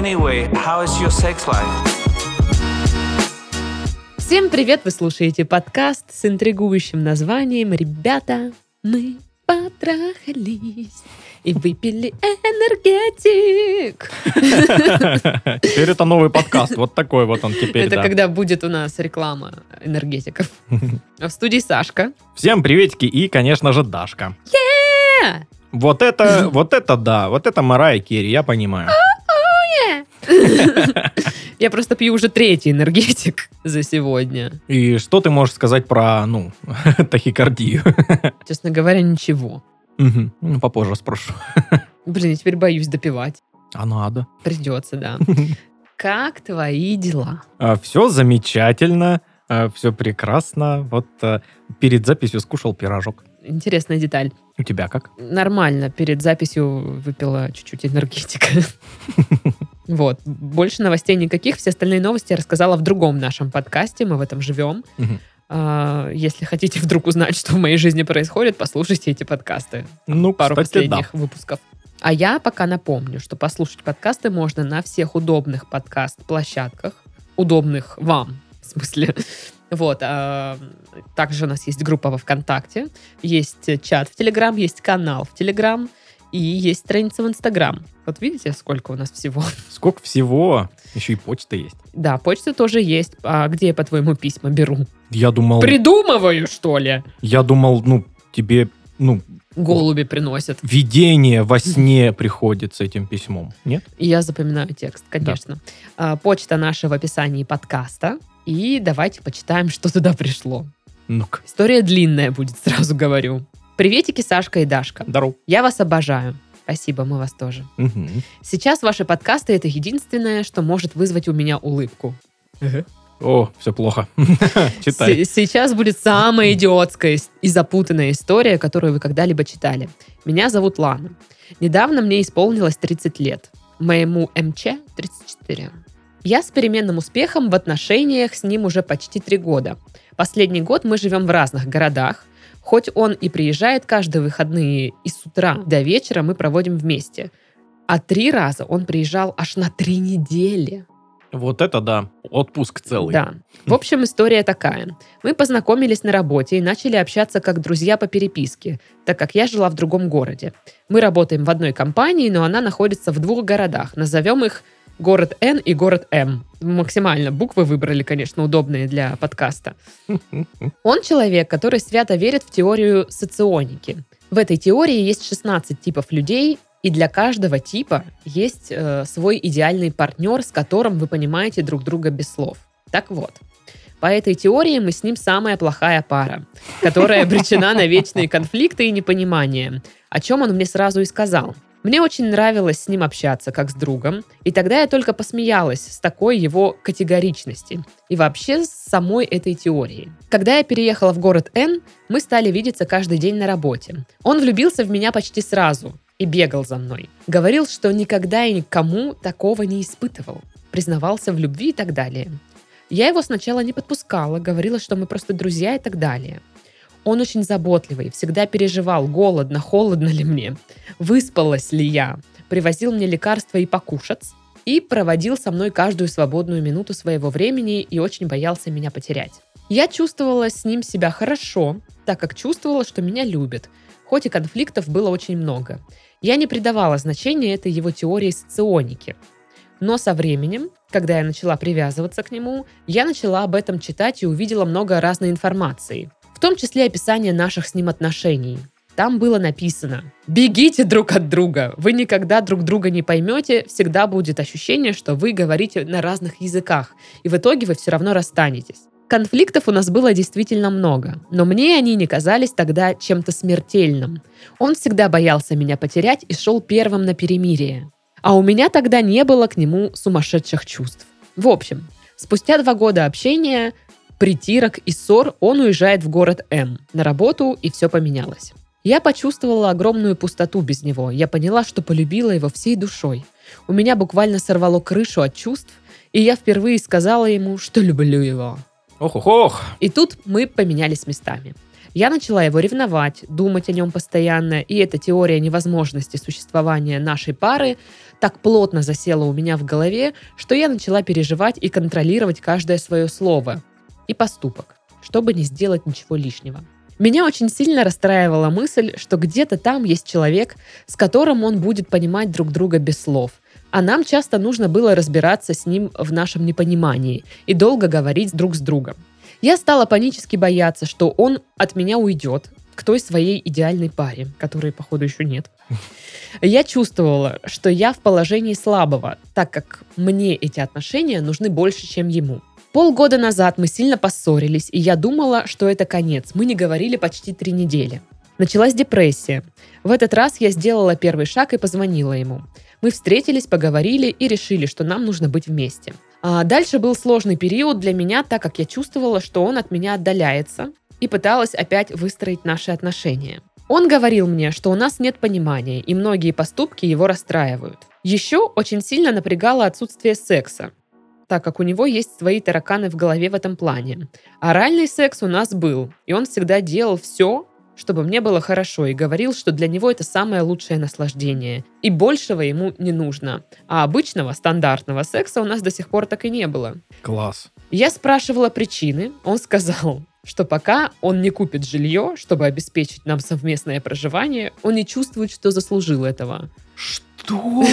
Anyway, how is your sex life? Всем привет! Вы слушаете подкаст с интригующим названием «Ребята, мы потрахались и выпили энергетик». Теперь это новый подкаст. Вот такой вот он теперь, Это да. когда будет у нас реклама энергетиков. А в студии Сашка. Всем приветики и, конечно же, Дашка. Э, Вот это, вот это да, вот это Марая Керри, я понимаю. Я просто пью уже третий энергетик за сегодня. И что ты можешь сказать про, ну, тахикардию? Честно говоря, ничего. Ну, попозже спрошу. Блин, я теперь боюсь допивать. А надо. Придется, да. Как твои дела? Все замечательно, все прекрасно. Вот э, перед записью скушал пирожок. Интересная деталь. У тебя как? Нормально, перед записью выпила чуть-чуть энергетика. Вот. Больше новостей никаких. Все остальные новости я рассказала в другом нашем подкасте. Мы в этом живем. А, Если хотите вдруг узнать, что в моей жизни происходит, послушайте эти подкасты. Ну, Пару кстати, да. последних выпусков. А я пока напомню, что послушать подкасты можно на всех удобных подкаст-площадках. Удобных вам, в смысле. Вот. а, также у нас есть группа во ВКонтакте, есть чат в Телеграм, есть канал в Телеграм и есть страница в Инстаграм. Вот видите, сколько у нас всего? Сколько всего? Еще и почта есть. Да, почта тоже есть. А где я, по-твоему, письма беру? Я думал, Придумываю, что ли? я думал, ну, тебе, ну, Голуби приносят. видение во сне приходит с этим письмом. Нет? Я запоминаю текст, конечно. А, почта наша в описании подкаста. И давайте почитаем, что туда пришло. Ну-ка. История длинная будет, сразу говорю. Приветики, Сашка и Дашка. Здорово. Я вас обожаю. Спасибо, мы вас тоже. Мгм. Сейчас ваши подкасты — это единственное, что может вызвать у меня улыбку. О, все плохо. Читай. С- Сейчас будет самая идиотская и запутанная история, которую вы когда-либо читали. Меня зовут Лана. Недавно мне исполнилось 30 лет. Моему МЧ 34. Я с переменным успехом в отношениях с ним уже почти три года. Последний год мы живем в разных городах. Хоть он и приезжает каждые выходные, и с утра до вечера мы проводим вместе. А три раза он приезжал аж на три недели. Вот это да. Отпуск целый. Да. В общем, история такая. Мы познакомились на работе и начали общаться как друзья по переписке, так как я жила в другом городе. Мы работаем в одной компании, но она находится в двух городах. Назовем их город Н и город М. Максимально буквы выбрали, конечно, удобные для подкаста. Он человек, который свято верит в теорию соционики. В этой теории есть 16 типов людей, и для каждого типа есть э, свой идеальный партнер, с которым вы понимаете друг друга без слов. Так вот, по этой теории мы с ним самая плохая пара, которая обречена на вечные конфликты и непонимание, о чем он мне сразу и сказал. Мне очень нравилось с ним общаться, как с другом, и тогда я только посмеялась с такой его категоричности и вообще с самой этой теорией. Когда я переехала в город Н, мы стали видеться каждый день на работе. Он влюбился в меня почти сразу и бегал за мной. Говорил, что никогда и никому такого не испытывал. Признавался в любви и так далее. Я его сначала не подпускала, говорила, что мы просто друзья и так далее. Он очень заботливый, всегда переживал, голодно, холодно ли мне, выспалась ли я, привозил мне лекарства и покушать, и проводил со мной каждую свободную минуту своего времени и очень боялся меня потерять. Я чувствовала с ним себя хорошо, так как чувствовала, что меня любит, хоть и конфликтов было очень много. Я не придавала значения этой его теории соционики. Но со временем, когда я начала привязываться к нему, я начала об этом читать и увидела много разной информации, в том числе описание наших с ним отношений. Там было написано «Бегите друг от друга, вы никогда друг друга не поймете, всегда будет ощущение, что вы говорите на разных языках, и в итоге вы все равно расстанетесь». Конфликтов у нас было действительно много, но мне они не казались тогда чем-то смертельным. Он всегда боялся меня потерять и шел первым на перемирие. А у меня тогда не было к нему сумасшедших чувств. В общем, спустя два года общения, притирок и ссор он уезжает в город М на работу, и все поменялось. Я почувствовала огромную пустоту без него. Я поняла, что полюбила его всей душой. У меня буквально сорвало крышу от чувств, и я впервые сказала ему, что люблю его. Ох-ох-ох. И тут мы поменялись местами. Я начала его ревновать, думать о нем постоянно, и эта теория невозможности существования нашей пары так плотно засела у меня в голове, что я начала переживать и контролировать каждое свое слово и поступок, чтобы не сделать ничего лишнего. Меня очень сильно расстраивала мысль, что где-то там есть человек, с которым он будет понимать друг друга без слов. А нам часто нужно было разбираться с ним в нашем непонимании и долго говорить друг с другом. Я стала панически бояться, что он от меня уйдет к той своей идеальной паре, которой, походу, еще нет. Я чувствовала, что я в положении слабого, так как мне эти отношения нужны больше, чем ему. Полгода назад мы сильно поссорились, и я думала, что это конец. Мы не говорили почти три недели. Началась депрессия. В этот раз я сделала первый шаг и позвонила ему. Мы встретились, поговорили и решили, что нам нужно быть вместе. А дальше был сложный период для меня, так как я чувствовала, что он от меня отдаляется и пыталась опять выстроить наши отношения. Он говорил мне, что у нас нет понимания, и многие поступки его расстраивают. Еще очень сильно напрягало отсутствие секса так как у него есть свои тараканы в голове в этом плане. Оральный секс у нас был, и он всегда делал все, чтобы мне было хорошо, и говорил, что для него это самое лучшее наслаждение. И большего ему не нужно. А обычного, стандартного секса у нас до сих пор так и не было. Класс. Я спрашивала причины, он сказал, что пока он не купит жилье, чтобы обеспечить нам совместное проживание, он не чувствует, что заслужил этого. Что?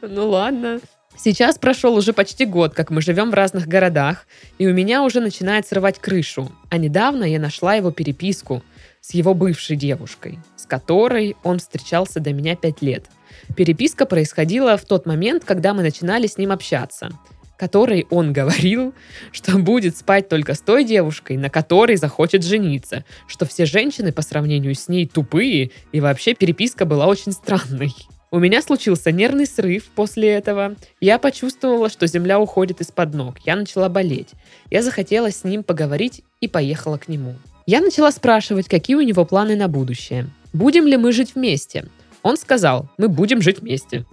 Ну ладно. Сейчас прошел уже почти год, как мы живем в разных городах, и у меня уже начинает срывать крышу. А недавно я нашла его переписку с его бывшей девушкой, с которой он встречался до меня пять лет. Переписка происходила в тот момент, когда мы начинали с ним общаться, которой он говорил, что будет спать только с той девушкой, на которой захочет жениться, что все женщины по сравнению с ней тупые, и вообще переписка была очень странной. У меня случился нервный срыв после этого. Я почувствовала, что земля уходит из-под ног. Я начала болеть. Я захотела с ним поговорить и поехала к нему. Я начала спрашивать, какие у него планы на будущее. Будем ли мы жить вместе? Он сказал, мы будем жить вместе.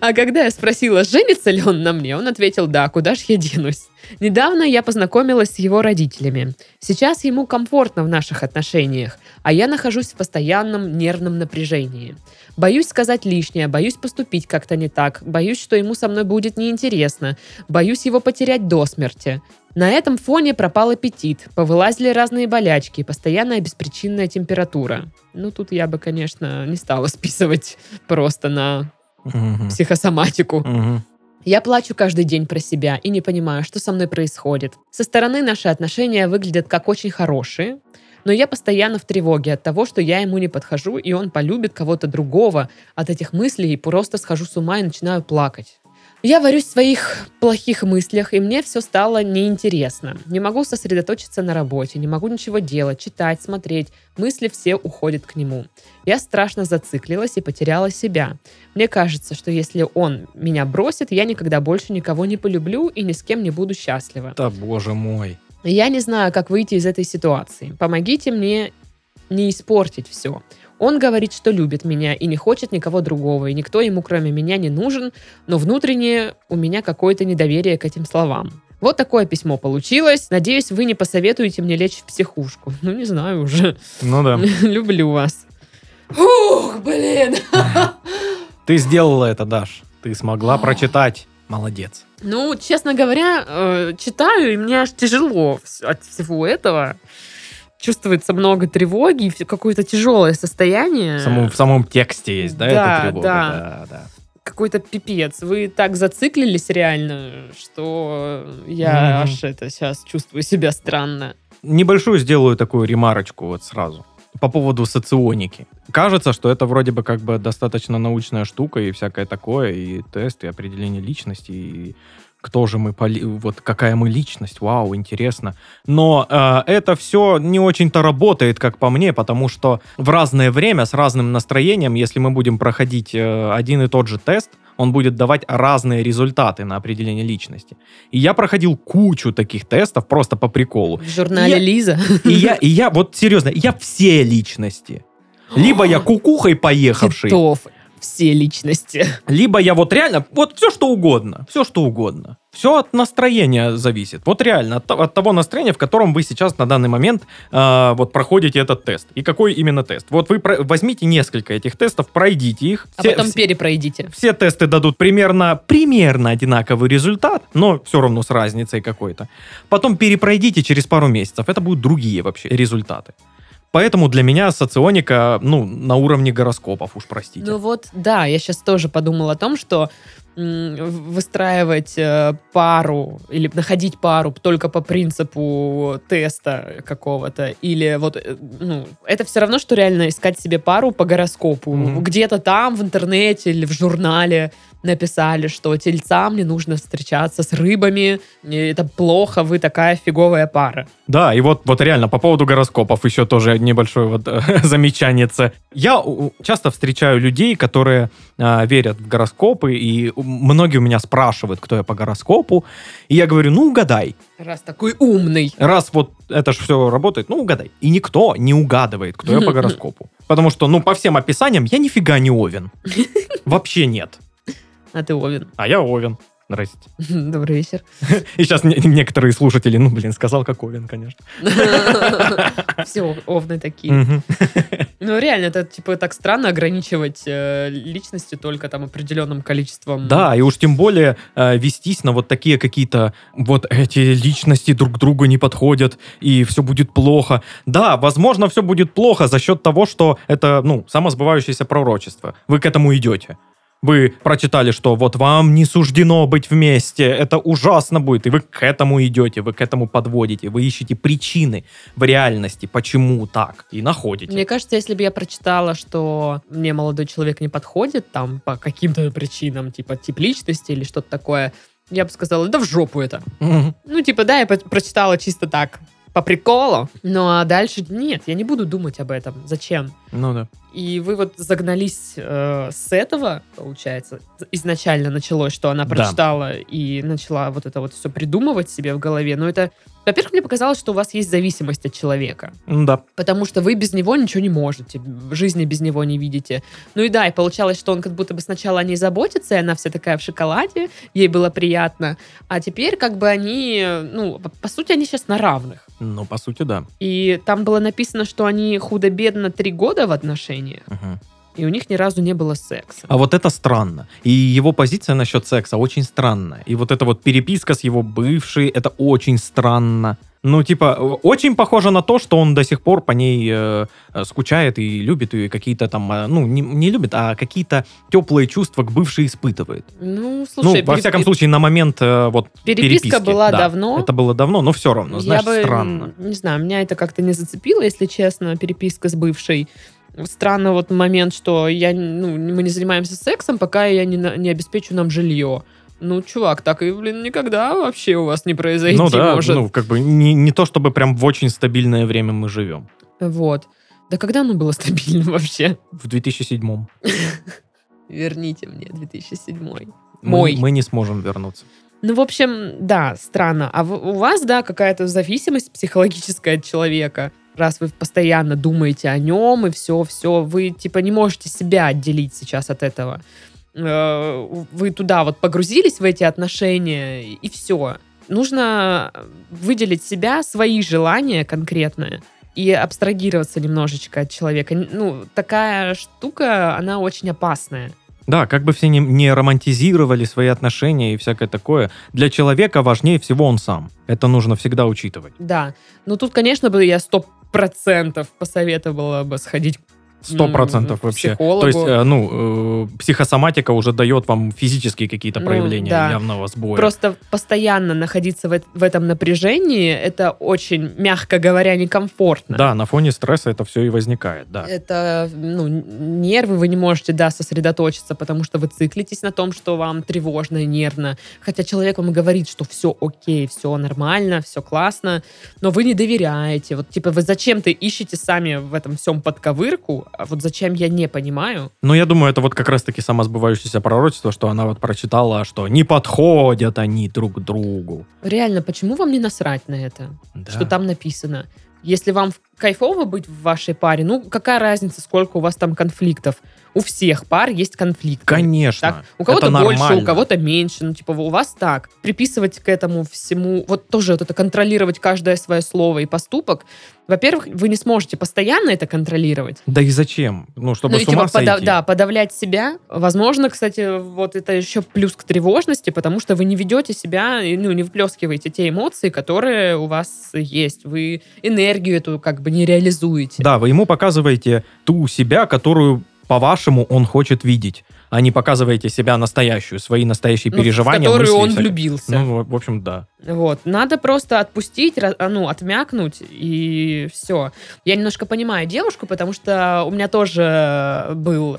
А когда я спросила, женится ли он на мне, он ответил, да, куда ж я денусь. Недавно я познакомилась с его родителями. Сейчас ему комфортно в наших отношениях, а я нахожусь в постоянном нервном напряжении. Боюсь сказать лишнее, боюсь поступить как-то не так, боюсь, что ему со мной будет неинтересно, боюсь его потерять до смерти. На этом фоне пропал аппетит, повылазили разные болячки, постоянная беспричинная температура. Ну, тут я бы, конечно, не стала списывать просто на Мгм. психосоматику. Мгм. Я плачу каждый день про себя и не понимаю, что со мной происходит. Со стороны наши отношения выглядят как очень хорошие, но я постоянно в тревоге от того, что я ему не подхожу, и он полюбит кого-то другого. От этих мыслей просто схожу с ума и начинаю плакать. Я варюсь в своих плохих мыслях, и мне все стало неинтересно. Не могу сосредоточиться на работе, не могу ничего делать, читать, смотреть. Мысли все уходят к нему. Я страшно зациклилась и потеряла себя. Мне кажется, что если он меня бросит, я никогда больше никого не полюблю и ни с кем не буду счастлива. Да, боже мой. Я не знаю, как выйти из этой ситуации. Помогите мне не испортить все. Он говорит, что любит меня и не хочет никого другого, и никто ему кроме меня не нужен, но внутренне у меня какое-то недоверие к этим словам. Вот такое письмо получилось. Надеюсь, вы не посоветуете мне лечь в психушку. Ну, не знаю уже. Ну да. Люблю вас. Ух, блин. Ты сделала это, Даш. Ты смогла прочитать. Молодец. Ну, честно говоря, э, читаю, и мне аж тяжело от всего этого. Чувствуется много тревоги, какое-то тяжелое состояние. В самом, в самом тексте есть, да. Да, эта тревога? да. да, да. Какой-то пипец. Вы так зациклились реально, что я Мгм. аж это сейчас чувствую себя странно. Небольшую сделаю такую ремарочку вот сразу. По поводу соционики. Кажется, что это вроде бы как бы достаточно научная штука и всякое такое, и тест, и определение личности, и кто же мы, вот какая мы личность, вау, интересно. Но э, это все не очень-то работает, как по мне, потому что в разное время, с разным настроением, если мы будем проходить э, один и тот же тест, он будет давать разные результаты на определение личности. И я проходил кучу таких тестов просто по приколу. В журнале Я- Лиза. И я, и я, вот серьезно, я все личности. Либо я кукухой поехавший, Титов. все личности. Либо я вот реально, вот все что угодно, все что угодно. Все от настроения зависит. Вот реально, от, от того настроения, в котором вы сейчас на данный момент э, вот проходите этот тест. И какой именно тест? Вот вы про- возьмите несколько этих тестов, пройдите их. А Все- потом все- перепройдите. все тесты дадут примерно, примерно одинаковый результат, но все равно с разницей какой-то. Потом перепройдите через пару месяцев, это будут другие вообще результаты. Поэтому для меня соционика, ну, на уровне гороскопов, уж простите. Ну вот, да, я сейчас тоже подумала о том, что выстраивать э, пару или находить пару только по принципу теста какого-то, или вот, э, ну, это все равно, что реально искать себе пару по гороскопу. Мгм. Где-то там в интернете или в журнале написали, что тельцам не нужно встречаться с рыбами, это плохо, вы такая фиговая пара. Да, и вот, вот реально по поводу гороскопов еще тоже небольшое вот замечание. Я часто встречаю людей, которые а, верят в гороскопы, и многие у меня спрашивают, кто я по гороскопу, и я говорю, ну угадай. Раз такой умный. Раз вот это же все работает, ну угадай. И никто не угадывает, кто я по гороскопу. Потому что, ну, по всем описаниям я нифига не Овен. Вообще нет. А ты Овен. А я Овен. Здрасте. Добрый вечер. И сейчас некоторые слушатели, ну, блин, сказал как Овен, конечно. Все овны такие. Ну, реально, это, типа, так странно ограничивать э, личности только там определенным количеством. Да, и уж тем более э, вестись на вот такие какие-то вот эти личности друг к другу не подходят, и все будет плохо. Да, возможно, все будет плохо за счет того, что это, ну, самосбывающееся пророчество. Вы к этому идете. Вы прочитали, что вот вам не суждено быть вместе, это ужасно будет, и вы к этому идете, вы к этому подводите, вы ищете причины в реальности, почему так, и находите. Мне кажется, если бы я прочитала, что мне молодой человек не подходит, там, по каким-то причинам, типа, тип личности или что-то такое, я бы сказала, да в жопу это. Мгм. Ну, типа, да, я прочитала чисто так, по приколу. Ну, а дальше нет, я не буду думать об этом. Зачем? Ну да. И вы вот загнались э, с этого, получается, изначально началось, что она Да. прочитала и начала вот это вот все придумывать себе в голове. Но это, во-первых, мне показалось, что у вас есть зависимость от человека, Да. потому что вы без него ничего не можете, в жизни без него не видите. Ну и да, и получалось, что он как будто бы сначала о ней заботится, и она вся такая в шоколаде, ей было приятно, а теперь как бы они, ну, по- сути, они сейчас на равных. Ну, по сути, да. И там было написано, что они худо-бедно три года в отношениях, Мгм. И у них ни разу не было секса. А вот это странно. И его позиция насчет секса очень странная. И вот эта вот переписка с его бывшей, это очень странно. Ну, типа, э, очень похоже на то, что он до сих пор по ней э, э, скучает и любит ее, и какие-то там, э, ну, не, не любит, а какие-то теплые чувства к бывшей испытывает. Ну, слушай, ну, во переп- всяком случае, на момент э, вот переписка переписки, была да. давно. Это было давно, но все равно, я знаешь, бы, странно. не знаю, меня это как-то не зацепило, если честно, переписка с бывшей. Странно вот момент, что я, ну, мы не занимаемся сексом, пока я не, не обеспечу нам жилье. Ну, чувак, так и, блин, никогда вообще у вас не произойти Ну да, может. ну, как бы не, не то, чтобы прям в очень стабильное время мы живем. Вот. Да когда оно было стабильно вообще? В 2007 Верните мне 2007. мы, Мой. мы не сможем вернуться. Ну, в общем, да, странно. А у вас, да, какая-то зависимость психологическая от человека. Раз вы постоянно думаете о нем и все, все, вы типа не можете себя отделить сейчас от этого. Э, Вы туда вот погрузились в эти отношения и все. Нужно выделить себя, свои желания конкретные и абстрагироваться немножечко от человека. Ну, такая штука, она очень опасная. Да, как бы все не, не романтизировали свои отношения и всякое такое, для человека важнее всего он сам. Это нужно всегда учитывать. Да. Ну, тут, конечно, бы я сто процентов посоветовала бы сходить Сто процентов вообще. психологу. То есть, э, ну, э, психосоматика уже дает вам физические какие-то Ну, проявления да. явного сбоя. Просто постоянно находиться в, в этом напряжении, это очень, мягко говоря, некомфортно. Да, на фоне стресса это все и возникает, да. Это, ну, нервы вы не можете, да, сосредоточиться, потому что вы циклитесь на том, что вам тревожно и нервно. Хотя человек вам говорит, что все окей, все нормально, все классно, но вы не доверяете. Вот, типа, вы зачем-то ищете сами в этом всем подковырку, вот зачем, я не понимаю. Но я думаю, это вот как раз-таки самосбывающееся пророчество, что она вот прочитала, что не подходят они друг к другу. Реально, почему вам не насрать на это? Да. что там написано. Если вам кайфово быть в вашей паре, ну какая разница, сколько у вас там конфликтов? У всех пар есть конфликт. Конечно. Так, у кого-то больше, нормально. у кого-то меньше. Ну, типа, у вас так. Приписывать к этому всему, вот тоже вот это контролировать каждое свое слово и поступок. Во-первых, вы не сможете постоянно это контролировать. Да и зачем? Ну, чтобы ну, с и, типа, ума пода- сойти. да, подавлять себя. Возможно, кстати, вот это еще плюс к тревожности, потому что вы не ведете себя, ну, не выплескиваете те эмоции, которые у вас есть. Вы энергию эту как бы не реализуете. Да, вы ему показываете ту себя, которую, по-вашему, он хочет видеть, а не показываете себя настоящую, свои настоящие Ну, переживания, в которую мысли он всякое. влюбился. Ну, в общем, да. Вот. Надо просто отпустить, а, ну, отмякнуть, и все. Я немножко понимаю девушку, потому что у меня тоже был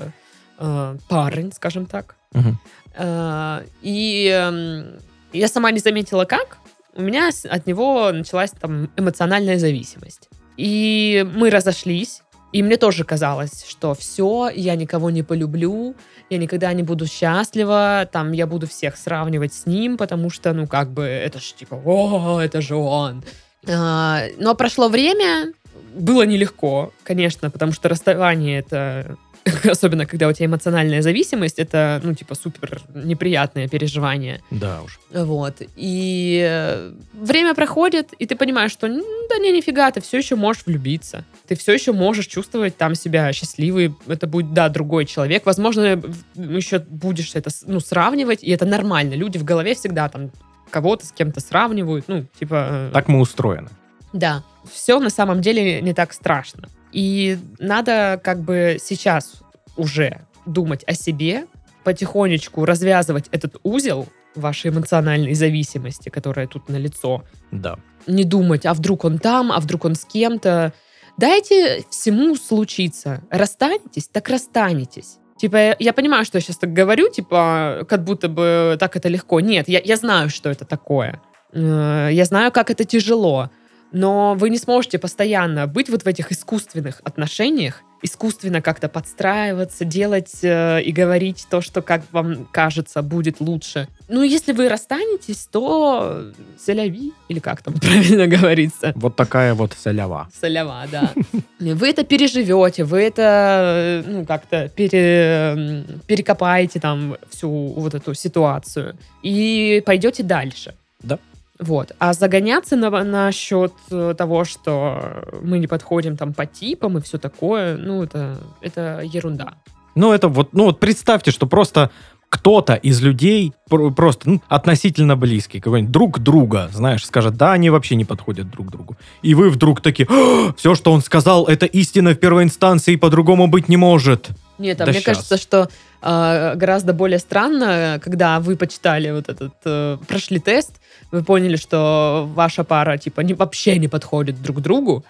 э, парень, скажем так. Мгм. Э, и эм, я сама не заметила, как. У меня от него началась там эмоциональная зависимость. И мы разошлись. И мне тоже казалось, что все, я никого не полюблю, я никогда не буду счастлива, там я буду всех сравнивать с ним, потому что, ну, как бы, это ж типа, о, это же он. А, но прошло время, было нелегко, конечно, потому что расставание это особенно когда у тебя эмоциональная зависимость, это, ну, типа, супер неприятное переживание. Да уж. Вот. И э, время проходит, и ты понимаешь, что «М, да не, нифига, ты все еще можешь влюбиться. Ты все еще можешь чувствовать там себя счастливой. Это будет, да, другой человек. Возможно, в- еще будешь это ну, сравнивать, и это нормально. Люди в голове всегда там кого-то с кем-то сравнивают. Ну, типа... э, Так мы устроены. да, все на самом деле не так страшно. И надо как бы сейчас уже думать о себе, потихонечку развязывать этот узел вашей эмоциональной зависимости, которая тут на лицо. Да. Не думать, а вдруг он там, а вдруг он с кем-то. Дайте всему случиться. Расстанетесь, так расстанетесь. Типа, я, понимаю, что я сейчас так говорю, типа, как будто бы так это легко. Нет, я, я знаю, что это такое. Э, Я знаю, как это тяжело. Но вы не сможете постоянно быть вот в этих искусственных отношениях, искусственно как-то подстраиваться, делать э, и говорить то, что, как вам кажется, будет лучше. Ну, если вы расстанетесь, то соляви, или как там правильно говорится. Вот такая вот солява. Солява, да. Вы это переживете, вы это, э, ну, как-то пере, перекопаете там всю вот эту ситуацию и пойдете дальше. Да. Вот. А загоняться на, насчет э, того, что мы не подходим там по типам и все такое, ну, это, это ерунда. Ну, это вот, ну вот представьте, что просто кто-то из людей, пр- просто ну, относительно близкий, какой-нибудь друг друга, знаешь, скажет, да, они вообще не подходят друг другу. И вы вдруг такие, все, что он сказал, это истина в первой инстанции, по-другому быть не может. Нет, а Да мне щас. кажется, что э, гораздо более странно, когда вы почитали вот этот, э, прошли тест, вы поняли, что ваша пара типа не, вообще не подходит друг другу,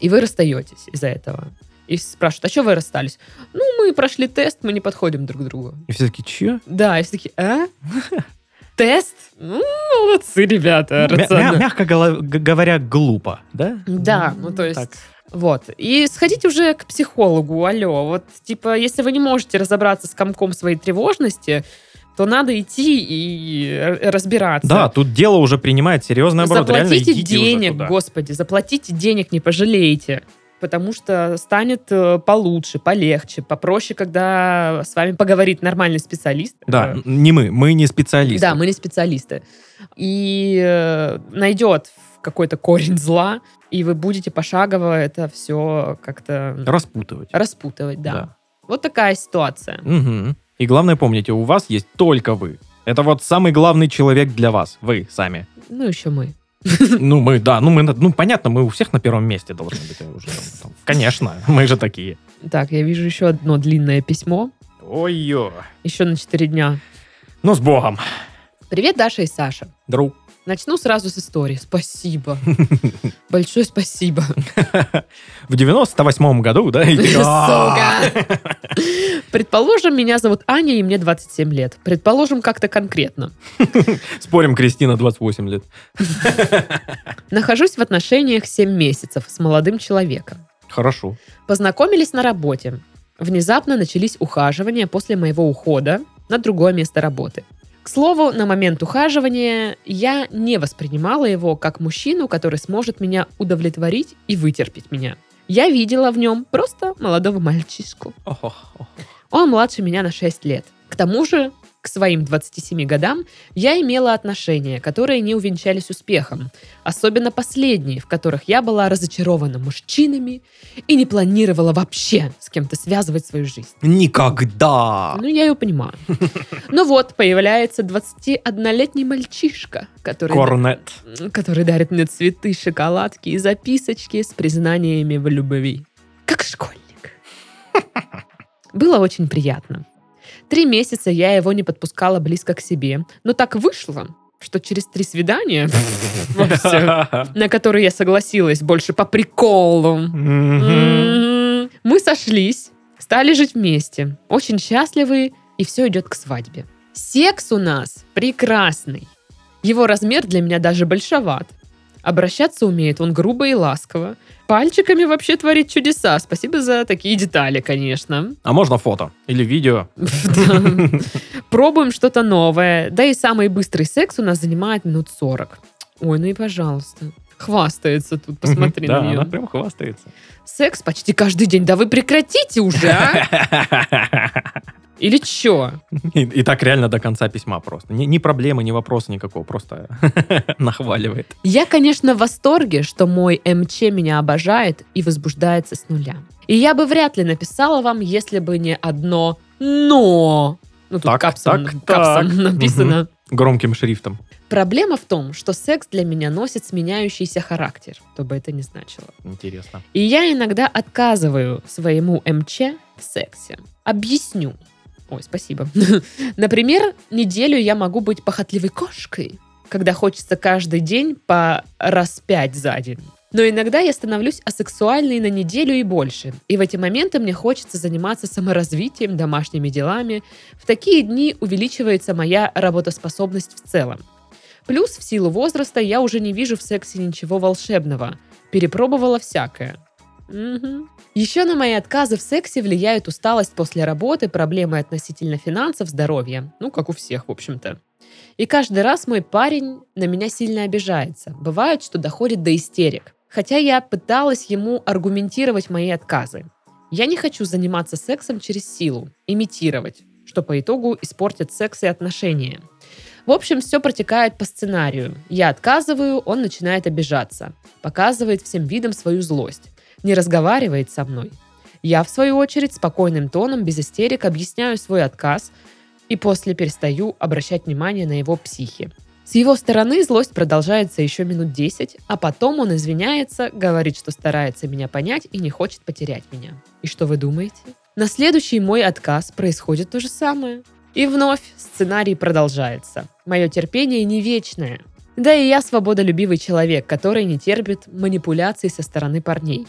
и вы расстаетесь из-за этого. И спрашивают, а что вы расстались? Ну, мы прошли тест, мы не подходим друг другу. И все таки че? Да, и все такие, а? Тест? Ну, молодцы, ребята, рационально. мягко голо- г- говоря, глупо, да? Да, ну то есть... Так. Вот. И сходите уже к психологу, алло. Вот, типа, если вы не можете разобраться с комком своей тревожности, то надо идти и разбираться. Да, тут дело уже принимает серьезный оборот. Заплатите денег, господи, заплатите денег, не пожалеете. Потому что станет э, получше, полегче, попроще, когда с вами поговорит нормальный специалист. Да, не мы, мы не специалисты. да, мы не специалисты. И э, найдет какой-то корень зла, и вы будете пошагово это все как-то Распутывать. распутывать, да. Да. Вот такая ситуация. Мгм. И главное, помните, у вас есть только вы. Это вот самый главный человек для вас. Вы сами. Ну, еще мы. Ну, мы, да, ну, мы, ну, понятно, мы у всех на первом месте должны быть. э, уже там, там. Конечно, мы же такие. Так, я вижу еще одно длинное письмо. Ой-ё. Еще на 4 дня. Ну, с Богом. Привет, Даша и Саша. Друг. Начну сразу с истории. Спасибо. Большое спасибо. В 98-м году, да? Сука. Предположим, меня зовут Аня, и мне 27 лет. Предположим, как-то конкретно. Спорим, Кристина 28 лет. Нахожусь в отношениях 7 месяцев с молодым человеком. Хорошо. Познакомились на работе. Внезапно начались ухаживания после моего ухода на другое место работы. К слову, на момент ухаживания я не воспринимала его как мужчину, который сможет меня удовлетворить и вытерпеть меня. Я видела в нем просто молодого мальчишку. Он младше меня на 6 лет. К тому же, к своим 27 годам я имела отношения, которые не увенчались успехом. Особенно последние, в которых я была разочарована мужчинами и не планировала вообще с кем-то связывать свою жизнь. Никогда! Ну, я ее понимаю. Ну вот, появляется 21-летний мальчишка, который, Корнет. который дарит мне цветы, шоколадки и записочки с признаниями в любви. Как школьник. Было очень приятно. Три месяца я его не подпускала близко к себе, но так вышло, что через три свидания, на которые я согласилась больше по приколу, Мы сошлись, стали жить вместе, очень счастливы, и все идет к свадьбе. Секс у нас прекрасный. Его размер для меня даже большоват. Обращаться умеет он грубо и ласково. Пальчиками вообще творит чудеса. Спасибо за такие детали, конечно. А можно фото или видео? Да. Пробуем что-то новое. Да и самый быстрый секс у нас занимает минут 40. Ой, ну и пожалуйста. Хвастается тут, посмотри да, на нее. она прям хвастается. Секс почти каждый день. Да вы прекратите уже, а? Или чё? И, и так реально до конца письма просто. Ни, ни проблемы, ни вопроса никакого, просто нахваливает. Я, конечно, в восторге, что мой МЧ меня обожает и возбуждается с нуля. И я бы вряд ли написала вам, если бы не одно «но». Ну, тут Так, капсом, так, капсом так. написано. Громким шрифтом. Проблема в том, что секс для меня носит сменяющийся характер, что бы это ни значило. Интересно. И я иногда отказываю своему МЧ в сексе. Объясню. Ой, спасибо. Например, неделю я могу быть похотливой кошкой, когда хочется каждый день по раз пять за день. Но иногда я становлюсь асексуальной на неделю и больше. И в эти моменты мне хочется заниматься саморазвитием, домашними делами. В такие дни увеличивается моя работоспособность в целом. Плюс в силу возраста я уже не вижу в сексе ничего волшебного. Перепробовала всякое. Мгм. Еще на мои отказы в сексе влияют усталость после работы, проблемы относительно финансов, здоровья. Ну, как у всех, в общем-то. И каждый раз мой парень на меня сильно обижается. Бывает, что доходит до истерик. Хотя я пыталась ему аргументировать мои отказы. Я не хочу заниматься сексом через силу, имитировать, что по итогу испортит секс и отношения. В общем, все протекает по сценарию. Я отказываю, он начинает обижаться. Показывает всем видом свою злость. Не разговаривает со мной. Я, в свою очередь, спокойным тоном, без истерик, объясняю свой отказ и после перестаю обращать внимание на его психи. С его стороны злость продолжается еще минут 10, а потом он извиняется, говорит, что старается меня понять и не хочет потерять меня. И что вы думаете? На следующий мой отказ происходит то же самое. И вновь сценарий продолжается. Мое терпение не вечное. Да и я свободолюбивый человек, который не терпит манипуляций со стороны парней.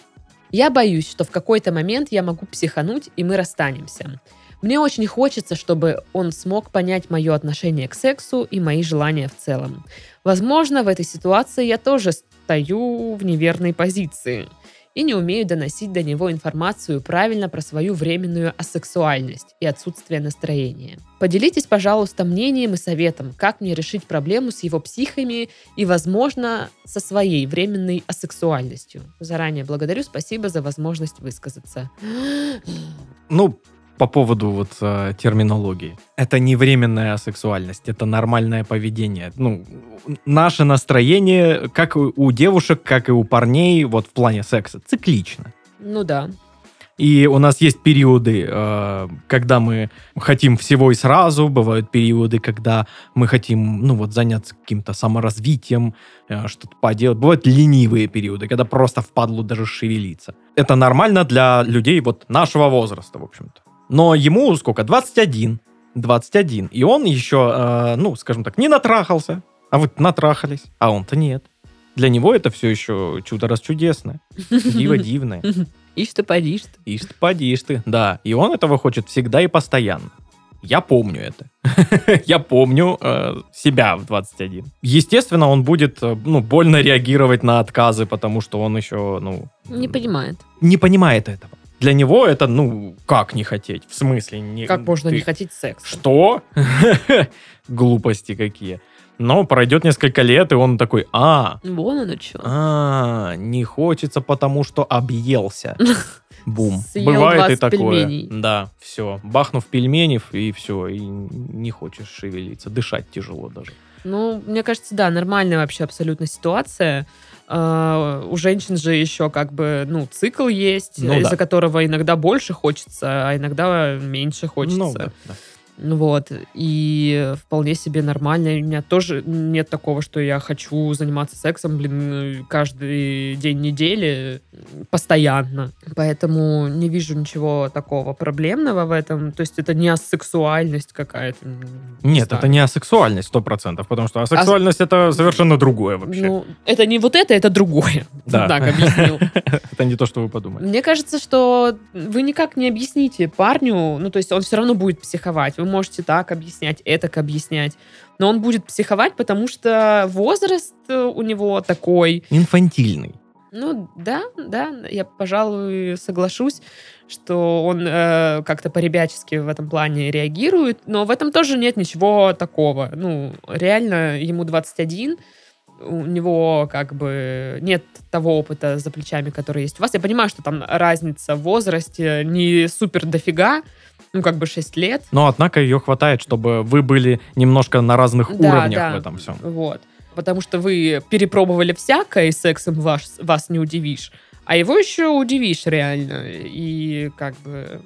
Я боюсь, что в какой-то момент я могу психануть, и мы расстанемся. Мне очень хочется, чтобы он смог понять мое отношение к сексу и мои желания в целом. Возможно, в этой ситуации я тоже стою в неверной позиции и не умею доносить до него информацию правильно про свою временную асексуальность и отсутствие настроения. Поделитесь, пожалуйста, мнением и советом, как мне решить проблему с его психами и, возможно, со своей временной асексуальностью. Заранее благодарю, спасибо за возможность высказаться. Ну, по поводу вот э, терминологии. Это не временная сексуальность, это нормальное поведение. Ну, наше настроение, как у девушек, как и у парней, вот в плане секса, циклично. Ну да. И у нас есть периоды, э, когда мы хотим всего и сразу, бывают периоды, когда мы хотим, ну вот, заняться каким-то саморазвитием, э, что-то поделать. Бывают ленивые периоды, когда просто впадлу даже шевелиться. Это нормально для людей вот нашего возраста, в общем-то. Но ему сколько? 21. 21. И он еще, э, ну, скажем так, не натрахался. А вы натрахались. А он-то нет. Для него это все еще чудо расчудесное. Диво дивное. Ишь ты, подишь ты. Ишь ты, подишь ты, да. И он этого хочет всегда и постоянно. Я помню это. Я помню э, себя в 21. Естественно, он будет, э, ну, больно реагировать на отказы, потому что он еще, ну... Не понимает. Не понимает этого. Для него это, ну, как не хотеть? В смысле? Не, Как можно ты- не хотеть секса? Что? Глупости какие. Но пройдет несколько лет, и он такой, а, Вон оно что. а, не хочется, потому что объелся. Бум. Съел Бывает и 20 такое. пельменей. Да, все. Бахнув пельменей, и все, и не хочешь шевелиться. Дышать тяжело даже. Ну, мне кажется, да, нормальная вообще абсолютно ситуация. А, у женщин же еще как бы, ну, цикл есть, Ну из-за да. которого иногда больше хочется, а иногда меньше хочется. Ну, да, да. Ну Вот. И вполне себе нормально. У меня тоже нет такого, что я хочу заниматься сексом, блин, каждый день недели постоянно. Поэтому не вижу ничего такого проблемного в этом. То есть это не асексуальность какая-то. не Нет, знаю. это не асексуальность, сто процентов, потому что асексуальность это совершенно другое вообще. Ну, это не вот это, это другое. Да. Так объяснил. Это не то, что вы подумали. Мне кажется, что вы никак не объясните парню, ну, то есть он все равно будет психовать. Вы можете так объяснять, этак объяснять. Но он будет психовать, потому что возраст э, у него такой. Инфантильный. Ну, да, да, я, пожалуй, соглашусь, что он э, как-то по-ребячески в этом плане реагирует, но в этом тоже нет ничего такого. Ну, реально, ему 21, у него как бы нет того опыта за плечами, который есть у вас. Я понимаю, что там разница в возрасте не супер дофига, ну, как бы 6 лет. Но, однако, ее хватает, чтобы вы были немножко на разных Да, уровнях да. в этом всем. Вот. Потому что вы перепробовали всякое, и сексом вас, вас не удивишь. А его еще удивишь реально. И как бы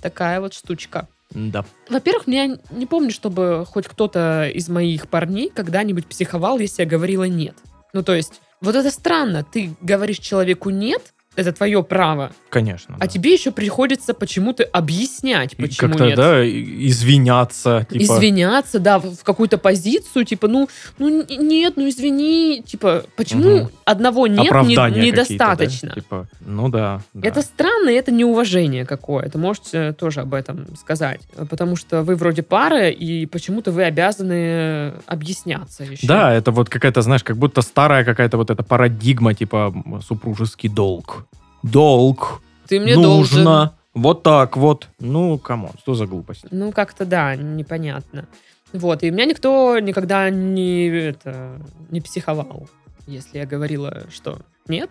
такая вот штучка. Да. Во-первых, я не помню, чтобы хоть кто-то из моих парней когда-нибудь психовал, если я говорила нет. Ну, то есть, вот это странно. Ты говоришь человеку нет, это твое право, Конечно. а да. тебе еще приходится почему-то объяснять, почему Как-то, нет. да, извиняться. Типа, Извиняться, да, в какую-то позицию, типа, ну, ну нет, ну извини, типа, почему Мгм. одного нет не- какие-то, да? недостаточно? Типа, ну да. да. Это странно, это неуважение какое-то. Можете тоже об этом сказать. Потому что вы вроде пара, и почему-то вы обязаны объясняться еще. Да, это вот какая-то, знаешь, как будто старая какая-то вот эта парадигма, типа супружеский долг. Долг. Ты мне нужно. должен. Вот так вот. Ну, come on, что за глупость? Ну, как-то да, непонятно. Вот, и меня никто никогда не, это, не психовал, если я говорила, что нет,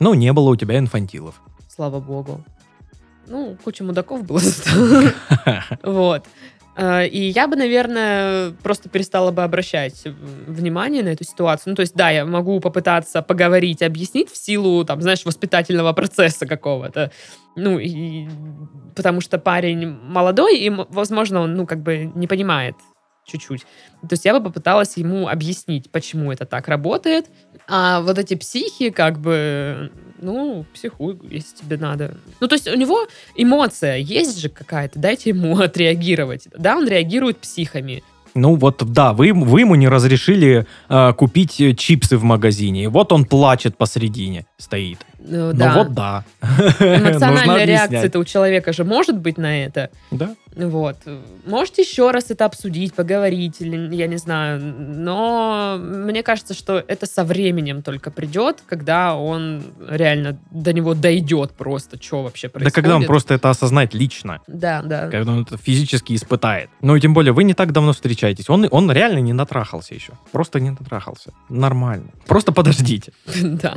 Ну, не было у тебя инфантилов. слава богу. Ну, куча мудаков было. Вот. Э, И я бы, наверное, просто перестала бы обращать внимание на эту ситуацию. Ну, то есть, да, я могу попытаться поговорить, объяснить в силу, там, знаешь, воспитательного процесса какого-то. Ну, и потому что парень молодой, и, возможно, он, ну, как бы не понимает чуть-чуть. То есть я бы попыталась ему объяснить, почему это так работает. А вот эти психи, как бы, ну, психуй, если тебе надо. Ну, то есть у него эмоция есть же какая-то, дайте ему отреагировать. Да, он реагирует психами. Ну вот, да, вы, вы ему не разрешили э, купить э, чипсы в магазине. Вот он плачет посредине, стоит. Ну, Ну да. вот да. Эмоциональная реакция-то у человека же может быть на это. Да. Вот. Можете еще раз это обсудить, поговорить, или я не знаю. Но мне кажется, что это со временем только придет, когда он реально до него дойдет просто, что вообще Да происходит. когда он просто это осознает лично. Да, да. Когда он это физически испытает. Ну и тем более, вы не так давно встречаетесь. Он, он реально не натрахался еще. Просто не натрахался. Нормально. Просто подождите. Да.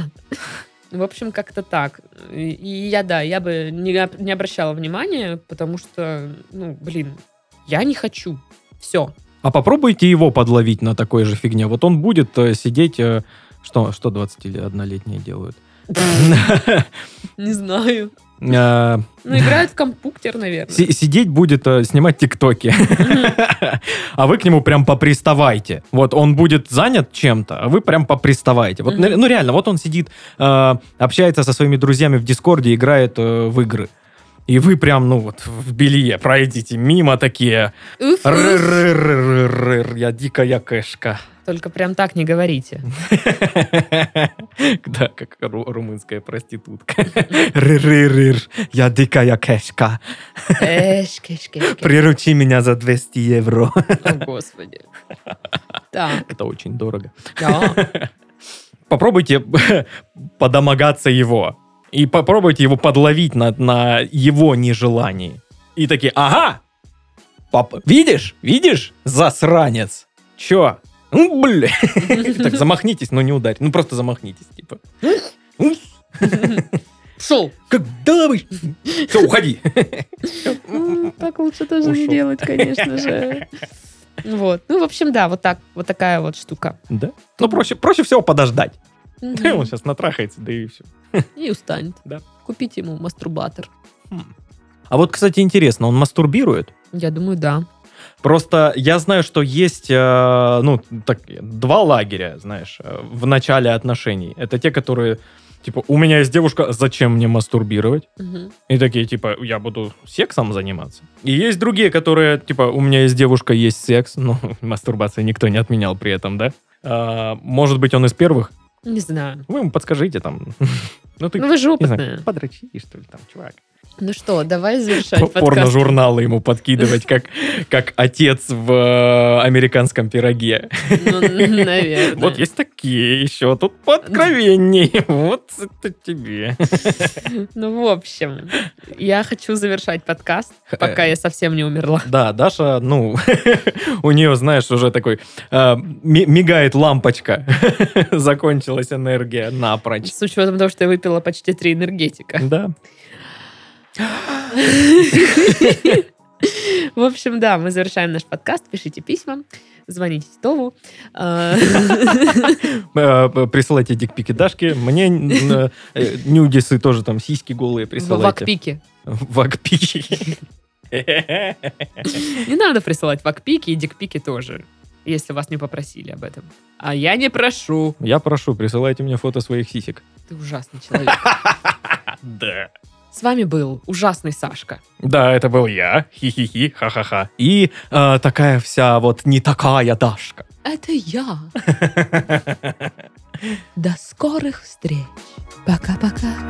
В общем, как-то так. И, я, да, я бы не, не обращала внимания, потому что, ну, блин, я не хочу. Все. А попробуйте его подловить на такой же фигне. Вот он будет э, сидеть... э, что, что 21-летние делают? Не знаю. Э, Ну, играют в компьютер, наверное. си- Сидеть будет, э, снимать тиктоки. А вы к нему прям поприставайте. Вот он будет занят чем-то, а вы прям поприставайте. Вот, ну реально, вот он сидит, э, общается со своими друзьями в Дискорде, играет э, в игры. И вы прям, ну вот, в белье пройдите мимо такие. Я дикая кэшка. Только прям так не говорите. Да, как ру- румынская проститутка. Рыр-рыр-рыр, я дикая кэш. Приручи меня за 200 евро. О, господи. Так, Это очень дорого. Попробуйте подомогаться его. И попробуйте его подловить на, на его нежелании. И такие, ага, пап, видишь, видишь, засранец. Чё, бля. Так, замахнитесь, но не ударь. Ну, просто замахнитесь, типа. Шел. Когда вы... Все, уходи. Ну, Так лучше тоже не делать, конечно же. Вот. Ну, в общем, да, вот так, вот такая вот штука. Да? Ну, проще, проще всего подождать. Мгм. Он сейчас натрахается, да и все. И устанет. Да. Купите ему мастурбатор. А вот, кстати, интересно, он мастурбирует? Я думаю, да. Просто я знаю, что есть, э, ну, так, два лагеря, знаешь, э, в начале отношений. Это те, которые, типа, у меня есть девушка, зачем мне мастурбировать? Мгм. И такие, типа, я буду сексом заниматься. И есть другие, которые, типа, у меня есть девушка, есть секс. Ну, мастурбация никто не отменял при этом, да? А, может быть, он из первых? Не знаю. Вы ему подскажите там. Ну, ты, Ну, вы же знаю, подрочи, что ли, там, чувак. Ну что, давай завершать. Порно-журналы ему подкидывать, как, как отец в э, американском пироге. Ну, наверное. Вот есть такие еще, тут подкровенней. Вот это тебе. Ну, в общем, я хочу завершать подкаст, пока я совсем не умерла. Да, Даша, ну, у нее, знаешь, уже такой э, ми- мигает лампочка. Закончилась энергия напрочь. С учетом того, что я выпила почти три энергетика. Да. В общем, да, мы завершаем наш подкаст. Пишите письма, звоните Титову. А, Э, Присылайте дикпики Дашке. Мне э, нюдисы тоже там сиськи голые присылайте. вакпике. Вакпики. Не надо присылать вакпики и дикпики тоже, если вас не попросили об этом. А я не прошу. Я прошу, присылайте мне фото своих сисек. Ты ужасный человек. Да. С вами был ужасный Сашка. Да, это был я. Хи-хи-хи, ха-ха-ха. И э, такая вся вот не такая Дашка. Это я. До скорых встреч. Пока-пока.